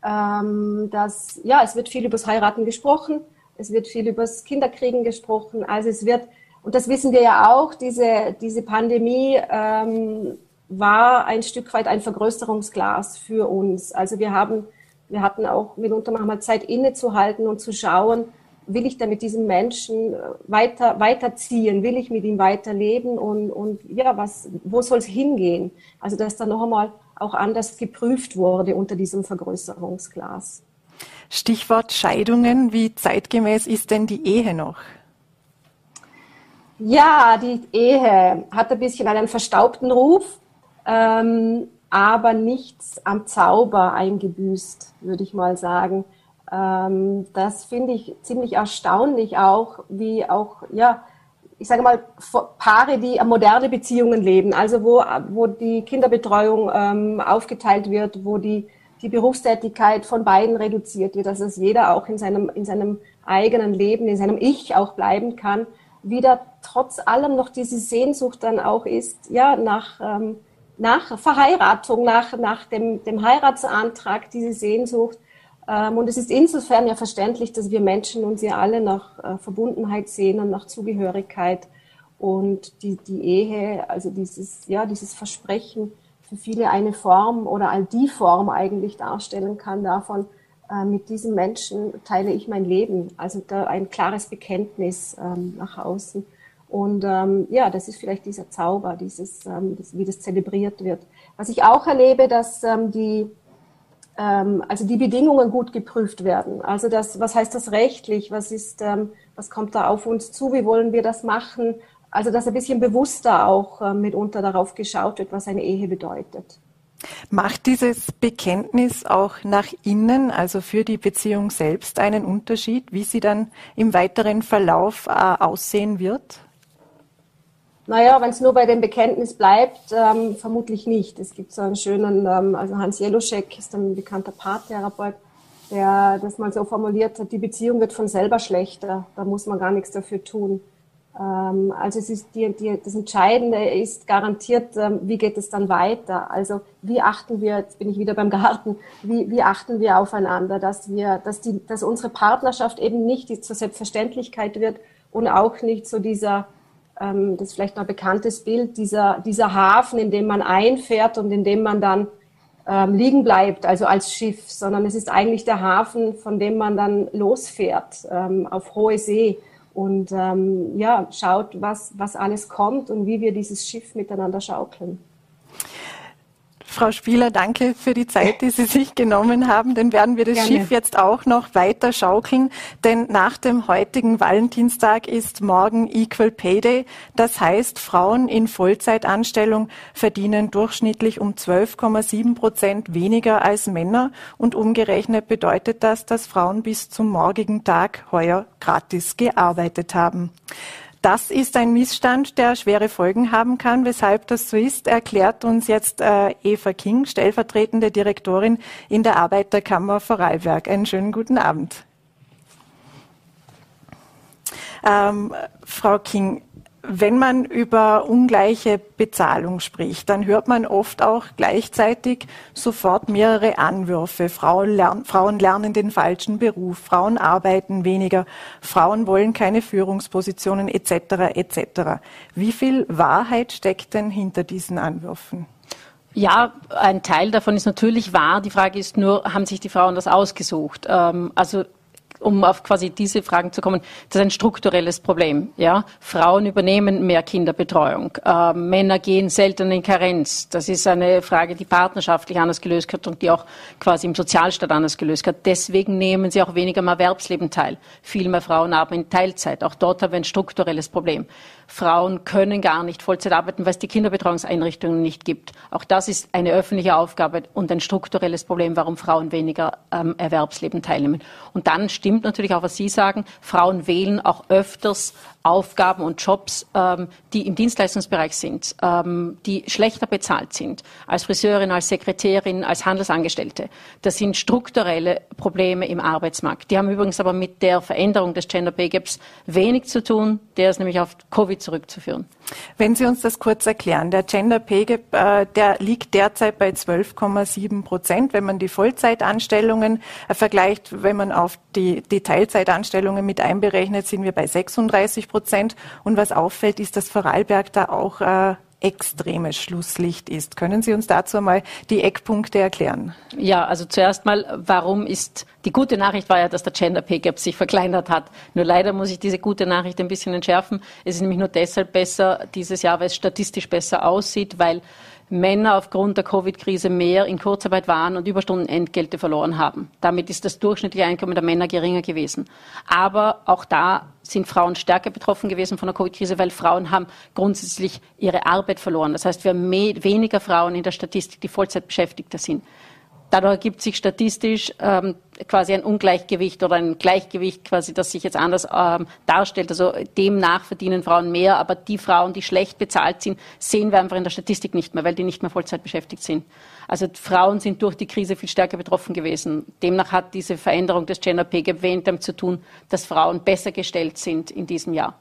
ähm, dass ja, es wird viel übers Heiraten gesprochen, es wird viel übers Kinderkriegen gesprochen. Also es wird und das wissen wir ja auch, diese, diese Pandemie ähm, war ein Stück weit ein Vergrößerungsglas für uns. Also wir haben, wir hatten auch mitunter manchmal Zeit innezuhalten und zu schauen, will ich da mit diesem Menschen äh, weiter, weiterziehen? Will ich mit ihm weiterleben? Und, und ja, was, wo soll es hingehen? Also, dass da noch einmal auch anders geprüft wurde unter diesem Vergrößerungsglas. Stichwort Scheidungen. Wie zeitgemäß ist denn die Ehe noch? Ja, die Ehe hat ein bisschen einen verstaubten Ruf, ähm, aber nichts am Zauber eingebüßt, würde ich mal sagen. Ähm, das finde ich ziemlich erstaunlich auch, wie auch, ja, ich sage mal, Paare, die moderne Beziehungen leben, also wo, wo die Kinderbetreuung ähm, aufgeteilt wird, wo die, die Berufstätigkeit von beiden reduziert wird, dass es jeder auch in seinem, in seinem eigenen Leben, in seinem Ich auch bleiben kann, wieder trotz allem noch diese Sehnsucht dann auch ist, ja, nach, ähm, nach Verheiratung, nach, nach dem, dem Heiratsantrag, diese Sehnsucht, ähm, und es ist insofern ja verständlich, dass wir Menschen uns ja alle nach äh, Verbundenheit sehnen, nach Zugehörigkeit. Und die, die Ehe, also dieses, ja, dieses Versprechen für viele eine Form oder all die Form eigentlich darstellen kann davon, mit diesem Menschen teile ich mein Leben. Also da ein klares Bekenntnis ähm, nach außen. Und ähm, ja, das ist vielleicht dieser Zauber, dieses, ähm, das, wie das zelebriert wird. Was ich auch erlebe, dass ähm, die ähm, also die Bedingungen gut geprüft werden. Also das, was heißt das rechtlich? Was ist, ähm, was kommt da auf uns zu? Wie wollen wir das machen? Also dass ein bisschen bewusster auch äh, mitunter darauf geschaut wird, was eine Ehe bedeutet. Macht dieses Bekenntnis auch nach innen, also für die Beziehung selbst, einen Unterschied, wie sie dann im weiteren Verlauf äh, aussehen wird? Naja, wenn es nur bei dem Bekenntnis bleibt, ähm, vermutlich nicht. Es gibt so einen schönen, ähm, also Hans Jeluschek ist ein bekannter Paartherapeut, der das mal so formuliert hat, die Beziehung wird von selber schlechter, da muss man gar nichts dafür tun. Ähm, also es ist die, die, das Entscheidende ist garantiert, ähm, wie geht es dann weiter? Also wie achten wir, jetzt bin ich wieder beim Garten, wie, wie achten wir aufeinander, dass wir, dass die, dass unsere Partnerschaft eben nicht die, zur Selbstverständlichkeit wird und auch nicht so dieser ähm, das ist vielleicht noch ein bekanntes Bild, dieser, dieser Hafen, in dem man einfährt und in dem man dann ähm, liegen bleibt, also als Schiff, sondern es ist eigentlich der Hafen, von dem man dann losfährt ähm, auf hohe See und ähm, ja, schaut, was, was alles kommt und wie wir dieses Schiff miteinander schaukeln. Frau Spieler, danke für die Zeit, die Sie sich genommen haben. Dann werden wir das Gerne. Schiff jetzt auch noch weiter schaukeln, denn nach dem heutigen Valentinstag ist morgen Equal Pay Day. Das heißt, Frauen in Vollzeitanstellung verdienen durchschnittlich um 12,7 Prozent weniger als Männer und umgerechnet bedeutet das, dass Frauen bis zum morgigen Tag heuer gratis gearbeitet haben. Das ist ein Missstand, der schwere Folgen haben kann. Weshalb das so ist, erklärt uns jetzt äh, Eva King, stellvertretende Direktorin in der Arbeiterkammer Vorarlberg. Einen schönen guten Abend. Ähm, Frau King, wenn man über ungleiche Bezahlung spricht, dann hört man oft auch gleichzeitig sofort mehrere Anwürfe. Frauen, lern, Frauen lernen den falschen Beruf, Frauen arbeiten weniger, Frauen wollen keine Führungspositionen etc. etc. Wie viel Wahrheit steckt denn hinter diesen Anwürfen? Ja, ein Teil davon ist natürlich wahr. Die Frage ist nur, haben sich die Frauen das ausgesucht? Ähm, also um auf quasi diese Fragen zu kommen, das ist ein strukturelles Problem. Ja? Frauen übernehmen mehr Kinderbetreuung, äh, Männer gehen selten in Karenz. Das ist eine Frage, die partnerschaftlich anders gelöst wird und die auch quasi im Sozialstaat anders gelöst wird. Deswegen nehmen sie auch weniger am Erwerbsleben teil. Viel mehr Frauen arbeiten in Teilzeit. Auch dort haben wir ein strukturelles Problem. Frauen können gar nicht Vollzeit arbeiten, weil es die Kinderbetreuungseinrichtungen nicht gibt. Auch das ist eine öffentliche Aufgabe und ein strukturelles Problem, warum Frauen weniger am ähm, Erwerbsleben teilnehmen. Und dann stimmt natürlich auch, was Sie sagen, Frauen wählen auch öfters Aufgaben und Jobs, ähm, die im Dienstleistungsbereich sind, ähm, die schlechter bezahlt sind, als Friseurin, als Sekretärin, als Handelsangestellte. Das sind strukturelle Probleme im Arbeitsmarkt. Die haben übrigens aber mit der Veränderung des Gender Pay Gaps wenig zu tun. Der ist nämlich auf Covid zurückzuführen. Wenn Sie uns das kurz erklären, der Gender Pay Gap, äh, der liegt derzeit bei 12,7 Prozent. Wenn man die Vollzeitanstellungen äh, vergleicht, wenn man auf die, die Teilzeitanstellungen mit einberechnet, sind wir bei 36 Prozent. Und was auffällt, ist, dass Vorarlberg da auch äh, extremes Schlusslicht ist. Können Sie uns dazu einmal die Eckpunkte erklären? Ja, also zuerst mal, warum ist die gute Nachricht war ja, dass der Gender Pay Gap sich verkleinert hat. Nur leider muss ich diese gute Nachricht ein bisschen entschärfen. Es ist nämlich nur deshalb besser dieses Jahr, weil es statistisch besser aussieht, weil Männer aufgrund der Covid-Krise mehr in Kurzarbeit waren und Überstundenentgelte verloren haben. Damit ist das durchschnittliche Einkommen der Männer geringer gewesen. Aber auch da sind Frauen stärker betroffen gewesen von der Covid-Krise, weil Frauen haben grundsätzlich ihre Arbeit verloren. Das heißt, wir haben weniger Frauen in der Statistik, die Vollzeitbeschäftigter sind. Dadurch ergibt sich statistisch ähm, quasi ein Ungleichgewicht oder ein Gleichgewicht quasi, das sich jetzt anders ähm, darstellt. Also demnach verdienen Frauen mehr, aber die Frauen, die schlecht bezahlt sind, sehen wir einfach in der Statistik nicht mehr, weil die nicht mehr Vollzeit beschäftigt sind. Also Frauen sind durch die Krise viel stärker betroffen gewesen. Demnach hat diese Veränderung des Gender Pay Gap wenig damit zu tun, dass Frauen besser gestellt sind in diesem Jahr.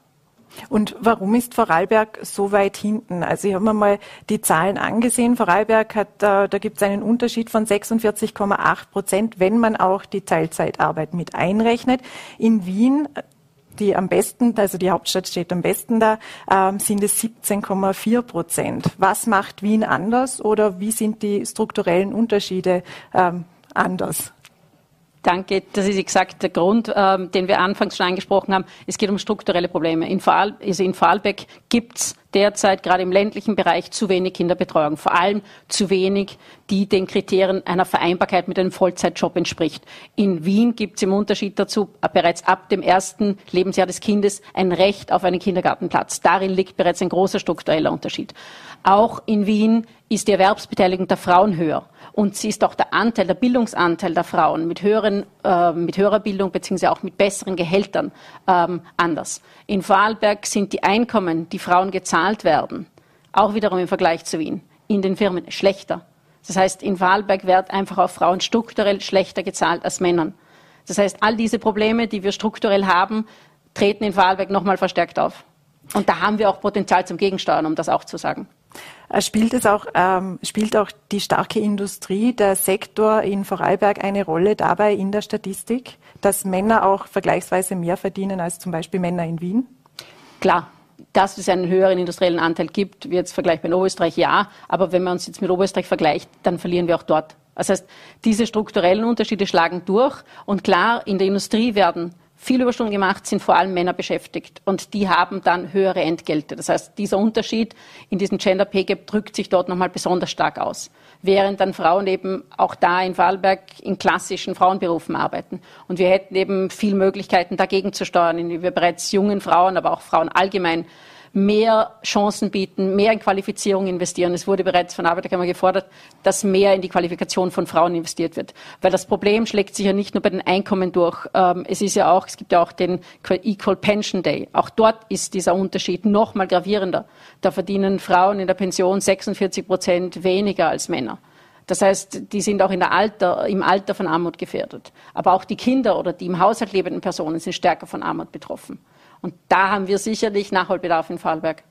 Und warum ist Vorarlberg so weit hinten? Also ich habe mir mal die Zahlen angesehen. Vorarlberg hat, äh, da gibt es einen Unterschied von 46,8 Prozent, wenn man auch die Teilzeitarbeit mit einrechnet. In Wien die am besten, also die Hauptstadt steht am besten da, ähm, sind es 17,4 Prozent. Was macht Wien anders oder wie sind die strukturellen Unterschiede ähm, anders? Danke, das ist exakt der Grund, ähm, den wir anfangs schon angesprochen haben. Es geht um strukturelle Probleme. In, Vorarl also in Vorarlberg gibt es derzeit gerade im ländlichen Bereich zu wenig Kinderbetreuung, vor allem zu wenig, die den Kriterien einer Vereinbarkeit mit einem Vollzeitjob entspricht. In Wien gibt es im Unterschied dazu bereits ab dem ersten Lebensjahr des Kindes ein Recht auf einen Kindergartenplatz. Darin liegt bereits ein großer struktureller Unterschied. Auch in Wien ist die Erwerbsbeteiligung der Frauen höher. Und sie ist auch der Anteil, der Bildungsanteil der Frauen mit, höheren, äh, mit höherer Bildung beziehungsweise auch mit besseren Gehältern ähm, anders. In Vorarlberg sind die Einkommen, die Frauen gezahlt werden, auch wiederum im Vergleich zu Wien, in den Firmen schlechter. Das heißt, in Vorarlberg wird einfach auch Frauen strukturell schlechter gezahlt als Männern. Das heißt, all diese Probleme, die wir strukturell haben, treten in Vorarlberg nochmal verstärkt auf. Und da haben wir auch Potenzial zum Gegensteuern, um das auch zu sagen. Äh, spielt es auch, ähm, spielt auch die starke Industrie, der Sektor in Vorarlberg eine Rolle dabei in der Statistik, dass Männer auch vergleichsweise mehr verdienen als zum Beispiel Männer in Wien? Klar, dass es einen höheren industriellen Anteil gibt, wie jetzt vergleichbar in Oberösterreich, ja. Aber wenn man uns jetzt mit Oberösterreich vergleicht, dann verlieren wir auch dort. Das heißt, diese strukturellen Unterschiede schlagen durch. Und klar, in der Industrie werden viel Überstunden gemacht, sind vor allem Männer beschäftigt und die haben dann höhere Entgelte. Das heißt, dieser Unterschied in diesem Gender Pay Gap drückt sich dort nochmal besonders stark aus, während dann Frauen eben auch da in Vorarlberg in klassischen Frauenberufen arbeiten. Und wir hätten eben viel Möglichkeiten dagegen zu steuern, indem wir bereits jungen Frauen, aber auch Frauen allgemein mehr Chancen bieten, mehr in Qualifizierung investieren. Es wurde bereits von Arbeiterkammer gefordert, dass mehr in die Qualifikation von Frauen investiert wird. Weil das Problem schlägt sich ja nicht nur bei den Einkommen durch. Ähm, es ist ja auch, es gibt ja auch den Equal Pension Day. Auch dort ist dieser Unterschied noch mal gravierender. Da verdienen Frauen in der Pension 46 Prozent weniger als Männer. Das heißt, die sind auch der Alter, im Alter von Armut gefährdet. Aber auch die Kinder oder die im Haushalt lebenden Personen sind stärker von Armut betroffen. Und da haben wir sicherlich Nachholbedarf in Vorarlberg.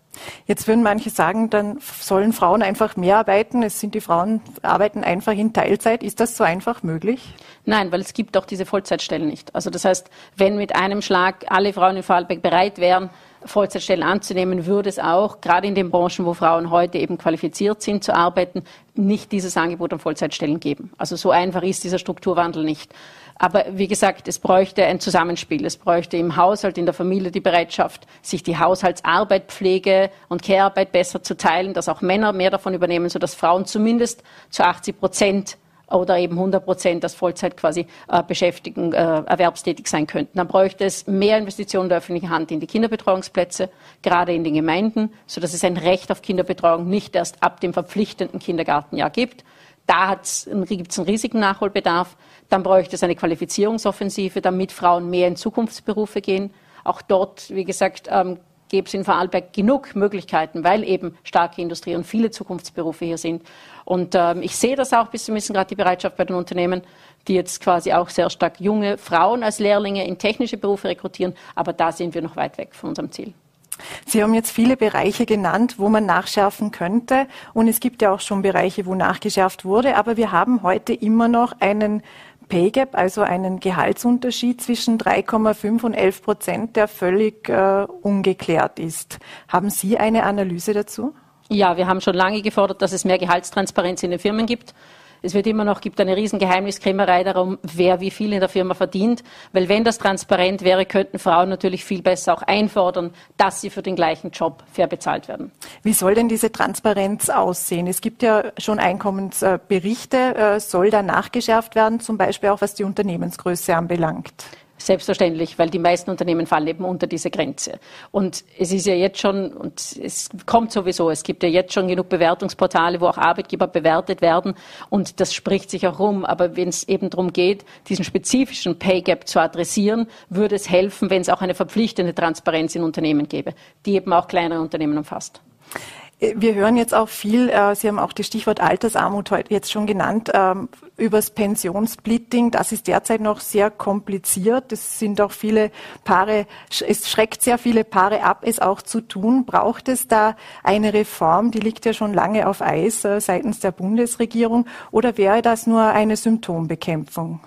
Jetzt würden manche sagen, dann sollen Frauen einfach mehr arbeiten. Es sind die Frauen arbeiten einfach in Teilzeit. Ist das so einfach möglich? Nein, weil es gibt auch diese Vollzeitstellen nicht. Also das heißt, wenn mit einem Schlag alle Frauen in Vorarlberg bereit wären, Vollzeitstellen anzunehmen, würde es auch, gerade in den Branchen, wo Frauen heute eben qualifiziert sind zu arbeiten, nicht dieses Angebot an Vollzeitstellen geben. Also so einfach ist dieser Strukturwandel nicht. Aber wie gesagt, es bräuchte ein Zusammenspiel. Es bräuchte im Haushalt, in der Familie die Bereitschaft, sich die Haushaltsarbeit, Pflege und Care-Arbeit besser zu teilen, dass auch Männer mehr davon übernehmen, sodass Frauen zumindest zu 80 Prozent oder eben 100 Prozent als Vollzeit quasi äh, beschäftigen, äh, erwerbstätig sein könnten. Dann bräuchte es mehr Investitionen der öffentlichen Hand in die Kinderbetreuungsplätze, gerade in den Gemeinden, sodass es ein Recht auf Kinderbetreuung nicht erst ab dem verpflichtenden Kindergartenjahr gibt. Da gibt es einen riesigen Nachholbedarf. Dann bräuchte es eine Qualifizierungsoffensive, damit Frauen mehr in Zukunftsberufe gehen. Auch dort, wie gesagt, ähm, gäbe es in Vorarlberg genug Möglichkeiten, weil eben starke Industrie und viele Zukunftsberufe hier sind. Und ähm, ich sehe das auch bis zum bisschen gerade die Bereitschaft bei den Unternehmen, die jetzt quasi auch sehr stark junge Frauen als Lehrlinge in technische Berufe rekrutieren. Aber da sind wir noch weit weg von unserem Ziel. Sie haben jetzt viele Bereiche genannt, wo man nachschärfen könnte. Und es gibt ja auch schon Bereiche, wo nachgeschärft wurde. Aber wir haben heute immer noch einen Pay Gap, also einen Gehaltsunterschied zwischen 3,5 und 11 Prozent, der völlig äh, ungeklärt ist. Haben Sie eine Analyse dazu? Ja, wir haben schon lange gefordert, dass es mehr Gehaltstransparenz in den Firmen gibt. Es wird immer noch, gibt eine riesen Geheimniskrämerei darum, wer wie viel in der Firma verdient. Weil wenn das transparent wäre, könnten Frauen natürlich viel besser auch einfordern, dass sie für den gleichen Job fair bezahlt werden. Wie soll denn diese Transparenz aussehen? Es gibt ja schon Einkommensberichte. Äh, soll da nachgeschärft werden, zum Beispiel auch was die Unternehmensgröße anbelangt? Selbstverständlich, weil die meisten Unternehmen fallen eben unter diese Grenze. Und es ist ja jetzt schon, und es kommt sowieso, es gibt ja jetzt schon genug Bewertungsportale, wo auch Arbeitgeber bewertet werden. Und das spricht sich auch rum. Aber wenn es eben darum geht, diesen spezifischen Pay Gap zu adressieren, würde es helfen, wenn es auch eine verpflichtende Transparenz in Unternehmen gäbe, die eben auch kleinere Unternehmen umfasst. Wir hören jetzt auch viel, äh, Sie haben auch das Stichwort Altersarmut heute jetzt schon genannt, ähm, übers Pensionssplitting. Das ist derzeit noch sehr kompliziert. Es sind auch viele Paare, es schreckt sehr viele Paare ab, es auch zu tun. Braucht es da eine Reform? Die liegt ja schon lange auf Eis äh, seitens der Bundesregierung. Oder wäre das nur eine Symptombekämpfung?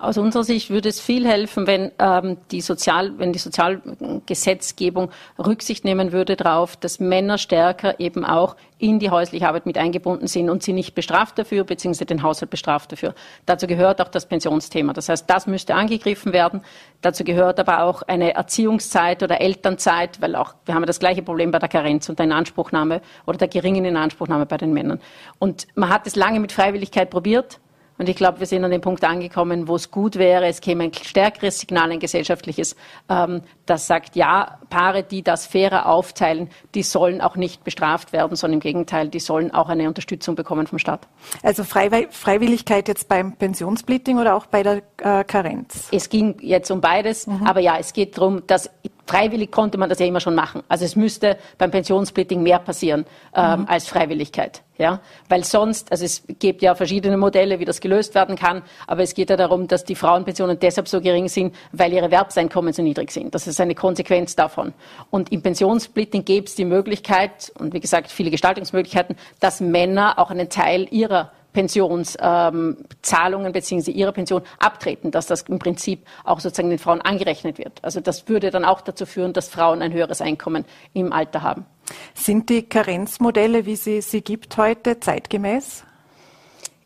Aus unserer Sicht würde es viel helfen, wenn, ähm, die, Sozial, wenn die Sozialgesetzgebung Rücksicht nehmen würde darauf, dass Männer stärker eben auch in die häusliche Arbeit mit eingebunden sind und sie nicht bestraft dafür, beziehungsweise den Haushalt bestraft dafür. Dazu gehört auch das Pensionsthema. Das heißt, das müsste angegriffen werden. Dazu gehört aber auch eine Erziehungszeit oder Elternzeit, weil auch wir haben das gleiche Problem bei der Karenz und der Inanspruchnahme oder der geringen Inanspruchnahme bei den Männern. Und man hat es lange mit Freiwilligkeit probiert. Und ich glaube, wir sind an dem Punkt angekommen, wo es gut wäre, es käme ein stärkeres Signal, ein gesellschaftliches, ähm, das sagt, ja, Paare, die das fairer aufteilen, die sollen auch nicht bestraft werden, sondern im Gegenteil, die sollen auch eine Unterstützung bekommen vom Staat. Also Freiwilligkeit jetzt beim Pensionssplitting oder auch bei der äh, Karenz? Es ging jetzt um beides, mhm. aber ja, es geht darum, dass freiwillig konnte man das ja immer schon machen. Also es müsste beim Pensionssplitting mehr passieren ähm, mhm. als Freiwilligkeit. Ja? Weil sonst, also es gibt ja verschiedene Modelle, wie das gelöst werden kann, aber es geht ja darum, dass die Frauenpensionen deshalb so gering sind, weil ihre Erwerbseinkommen so niedrig sind. Das ist eine Konsequenz davon. Und im Pensionssplitting gäbe es die Möglichkeit, und wie gesagt, viele Gestaltungsmöglichkeiten, dass Männer auch einen Teil ihrer Pensionszahlungen ähm, bzw. ihrer Pension abtreten, dass das im Prinzip auch sozusagen den Frauen angerechnet wird. Also das würde dann auch dazu führen, dass Frauen ein höheres Einkommen im Alter haben. Sind die Karenzmodelle, wie sie sie gibt heute, zeitgemäß?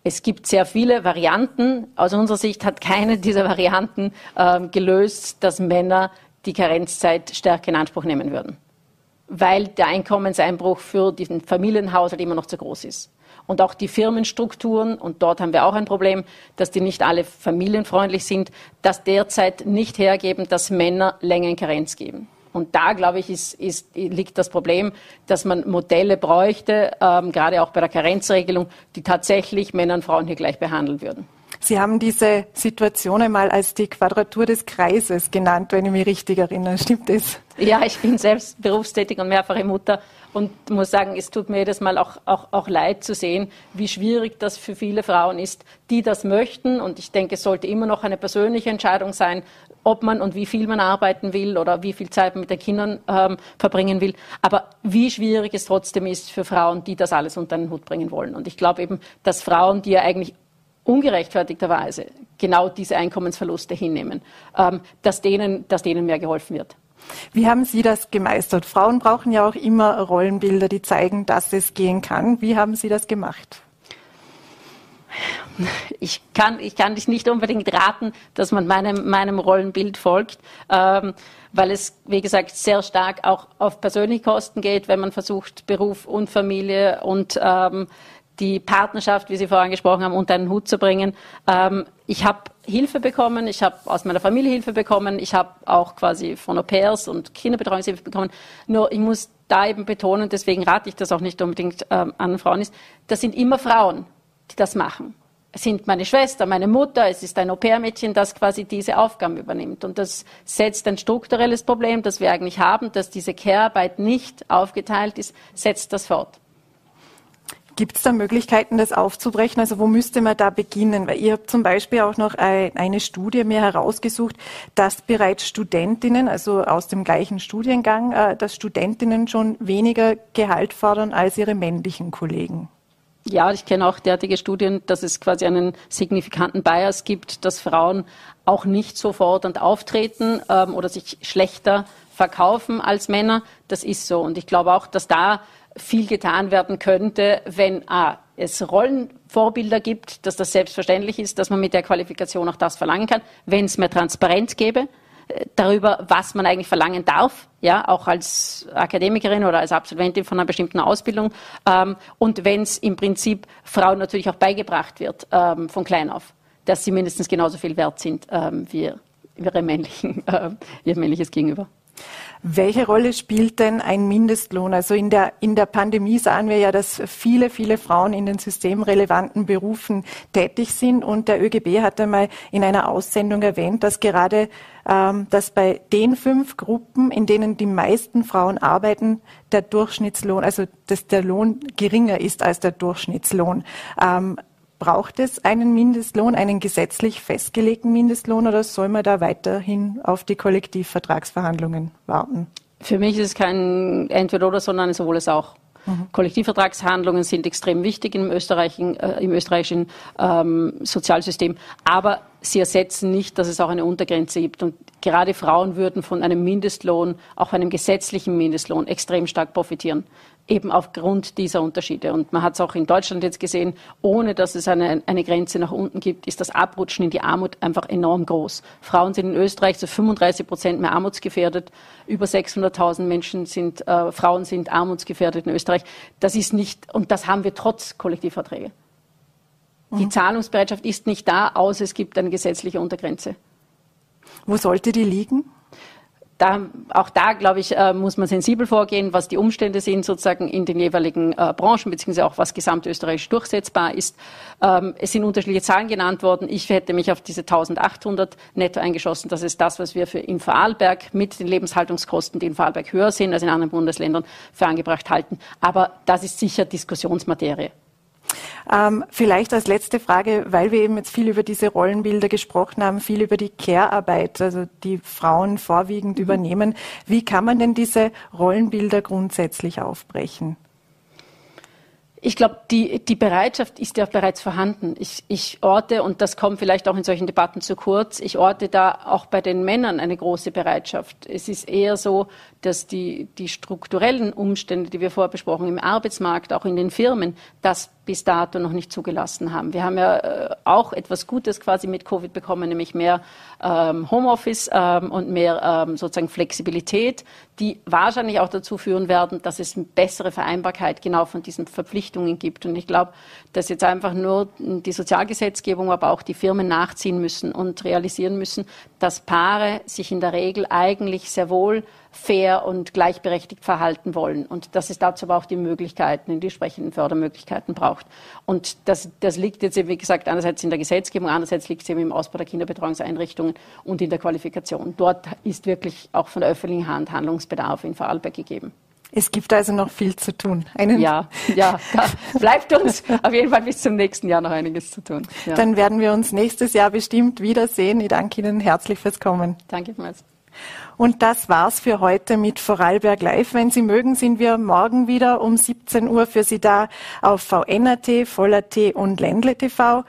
Es gibt sehr viele Varianten. Aus unserer Sicht hat keine dieser Varianten ähm, gelöst, dass Männer die Karenzzeit stärker in Anspruch nehmen würden, weil der Einkommenseinbruch für den Familienhaushalt immer noch zu groß ist und auch die Firmenstrukturen, und dort haben wir auch ein Problem, dass die nicht alle familienfreundlich sind, das derzeit nicht hergeben, dass Männer länger in Karenz geben. Und da, glaube ich, ist, ist, liegt das Problem, dass man Modelle bräuchte, ähm, gerade auch bei der Karenzregelung, die tatsächlich Männer und Frauen hier gleich behandeln würden. Sie haben diese Situation einmal als die Quadratur des Kreises genannt, wenn ich mich richtig erinnere. Stimmt das? Ja, ich bin selbst berufstätig und mehrfache Mutter und muss sagen, es tut mir jedes Mal auch, auch, auch leid zu sehen, wie schwierig das für viele Frauen ist, die das möchten. Und ich denke, es sollte immer noch eine persönliche Entscheidung sein, ob man und wie viel man arbeiten will oder wie viel Zeit man mit den Kindern ähm, verbringen will. Aber wie schwierig es trotzdem ist für Frauen, die das alles unter den Hut bringen wollen. Und ich glaube eben, dass Frauen, die ja eigentlich ungerechtfertigterweise genau diese Einkommensverluste hinnehmen, ähm, dass, denen, dass denen mehr geholfen wird. Wie haben Sie das gemeistert? Frauen brauchen ja auch immer Rollenbilder, die zeigen, dass es gehen kann. Wie haben Sie das gemacht? Ich kann, ich kann dich nicht unbedingt raten, dass man meinem, meinem Rollenbild folgt, ähm, weil es, wie gesagt, sehr stark auch auf persönliche Kosten geht, wenn man versucht, Beruf und Familie und ähm, die Partnerschaft, wie Sie vorhin gesprochen haben, unter einen Hut zu bringen. Ähm, ich habe Hilfe bekommen, ich habe aus meiner Familie Hilfe bekommen, ich habe auch quasi von Au-pairs und Kinderbetreuungshilfe bekommen. Nur ich muss da eben betonen, deswegen rate ich das auch nicht unbedingt ähm, an Frauen, ist, das sind immer Frauen, die das machen. Es sind meine Schwester, meine Mutter, es ist ein Au-pair-Mädchen, das quasi diese Aufgaben übernimmt. Und das setzt ein strukturelles Problem, das wir eigentlich haben, dass diese Care-Arbeit nicht aufgeteilt ist, setzt das fort. Gibt es da Möglichkeiten, das aufzubrechen? Also wo müsste man da beginnen? Weil ihr habt zum Beispiel auch noch eine Studie mir herausgesucht, dass bereits Studentinnen, also aus dem gleichen Studiengang, äh, dass Studentinnen schon weniger Gehalt fordern als ihre männlichen Kollegen. Ja, ich kenne auch derartige Studien, dass es quasi einen signifikanten Bias gibt, dass Frauen auch nicht so fordernd auftreten ähm, oder sich schlechter verkaufen als Männer. Das ist so. Und ich glaube auch, dass da viel getan werden könnte, wenn A, es Rollenvorbilder gibt, dass das selbstverständlich ist, dass man mit der Qualifikation auch das verlangen kann, wenn es mehr Transparenz gäbe äh, darüber, was man eigentlich verlangen darf, ja, auch als Akademikerin oder als Absolventin von einer bestimmten Ausbildung. Ähm, und wenn es im Prinzip Frauen natürlich auch beigebracht wird, ähm, von klein auf, dass sie mindestens genauso viel wert sind ähm, wie ihre männlichen, äh, ihr männliches Gegenüber. Welche Rolle spielt denn ein Mindestlohn? Also in der, in der Pandemie sahen wir ja, dass viele, viele Frauen in den systemrelevanten Berufen tätig sind. Und der ÖGB hat einmal in einer Aussendung erwähnt, dass gerade ähm, dass bei den fünf Gruppen, in denen die meisten Frauen arbeiten, der Durchschnittslohn, also dass der Lohn geringer ist als der Durchschnittslohn. Ähm, Braucht es einen Mindestlohn, einen gesetzlich festgelegten Mindestlohn oder soll man da weiterhin auf die Kollektivvertragsverhandlungen warten? Für mich ist es kein Entweder-Oder, sondern sowohl es auch. Mhm. Kollektivvertragshandlungen sind extrem wichtig im österreichischen, äh, im österreichischen ähm, Sozialsystem, aber sie ersetzen nicht, dass es auch eine Untergrenze gibt. Und gerade Frauen würden von einem Mindestlohn, auch einem gesetzlichen Mindestlohn, extrem stark profitieren eben aufgrund dieser Unterschiede. Und man hat es auch in Deutschland jetzt gesehen, ohne dass es eine, eine Grenze nach unten gibt, ist das Abrutschen in die Armut einfach enorm groß. Frauen sind in Österreich zu 35 Prozent mehr armutsgefährdet. Über 600.000 Menschen sind, äh, Frauen sind armutsgefährdet in Österreich. Das ist nicht, und das haben wir trotz Kollektivverträge. Die Zahlungsbereitschaft ist nicht da, außer es gibt eine gesetzliche Untergrenze. Wo sollte die liegen? da, auch da, glaube ich, äh, muss man sensibel vorgehen, was die Umstände sind, sozusagen in den jeweiligen äh, Branchen, beziehungsweise auch was gesamtösterreichisch durchsetzbar ist. Ähm, es sind unterschiedliche Zahlen genannt worden. Ich hätte mich auf diese 1800 netto eingeschossen. Das ist das, was wir für in Vorarlberg mit den Lebenshaltungskosten, die in Vorarlberg höher sind als in anderen Bundesländern, für angebracht halten. Aber das ist sicher Diskussionsmaterie. Ähm, vielleicht als letzte Frage, weil wir eben jetzt viel über diese Rollenbilder gesprochen haben, viel über die Care-Arbeit, also die Frauen vorwiegend mhm. übernehmen. Wie kann man denn diese Rollenbilder grundsätzlich aufbrechen? Ich glaube, die, die Bereitschaft ist ja bereits vorhanden. Ich, ich orte, und das kommt vielleicht auch in solchen Debatten zu kurz, ich orte da auch bei den Männern eine große Bereitschaft. Es ist eher so, dass die, die strukturellen Umstände, die wir vorher besprochen, im Arbeitsmarkt, auch in den Firmen, das bis dato noch nicht zugelassen haben. Wir haben ja äh, auch etwas Gutes quasi mit Covid bekommen, nämlich mehr ähm, Homeoffice ähm, und mehr ähm, sozusagen Flexibilität, die wahrscheinlich auch dazu führen werden, dass es eine bessere Vereinbarkeit genau von diesen Verpflichtungen gibt. Und ich glaube, dass jetzt einfach nur die Sozialgesetzgebung, aber auch die Firmen nachziehen müssen und realisieren müssen, dass Paare sich in der Regel eigentlich sehr wohl fair und gleichberechtigt verhalten wollen und dass es dazu aber auch die Möglichkeiten, die entsprechenden Fördermöglichkeiten braucht. Und das, das liegt jetzt eben, wie gesagt, einerseits in der Gesetzgebung, andererseits liegt es eben im Ausbau der Kinderbetreuungseinrichtungen und in der Qualifikation. Dort ist wirklich auch von der öffentlichen Hand Handlungsbedarf in Vorarlberg gegeben. Es gibt also noch viel zu tun. Einen ja, ja, da bleibt uns auf jeden Fall bis zum nächsten Jahr noch einiges zu tun. Ja. Dann werden wir uns nächstes Jahr bestimmt wiedersehen. Ich danke Ihnen herzlich fürs Kommen. Danke vielmals. Und das war's für heute mit Vorarlberg Live. Wenn Sie mögen, sind wir morgen wieder um 17 Uhr für Sie da auf VNRT, Voller.at und Ländle TV.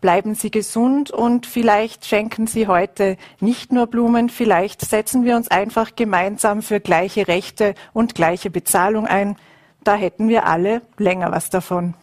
Bleiben Sie gesund und vielleicht schenken Sie heute nicht nur Blumen, vielleicht setzen wir uns einfach gemeinsam für gleiche Rechte und gleiche Bezahlung ein. Da hätten wir alle länger was davon.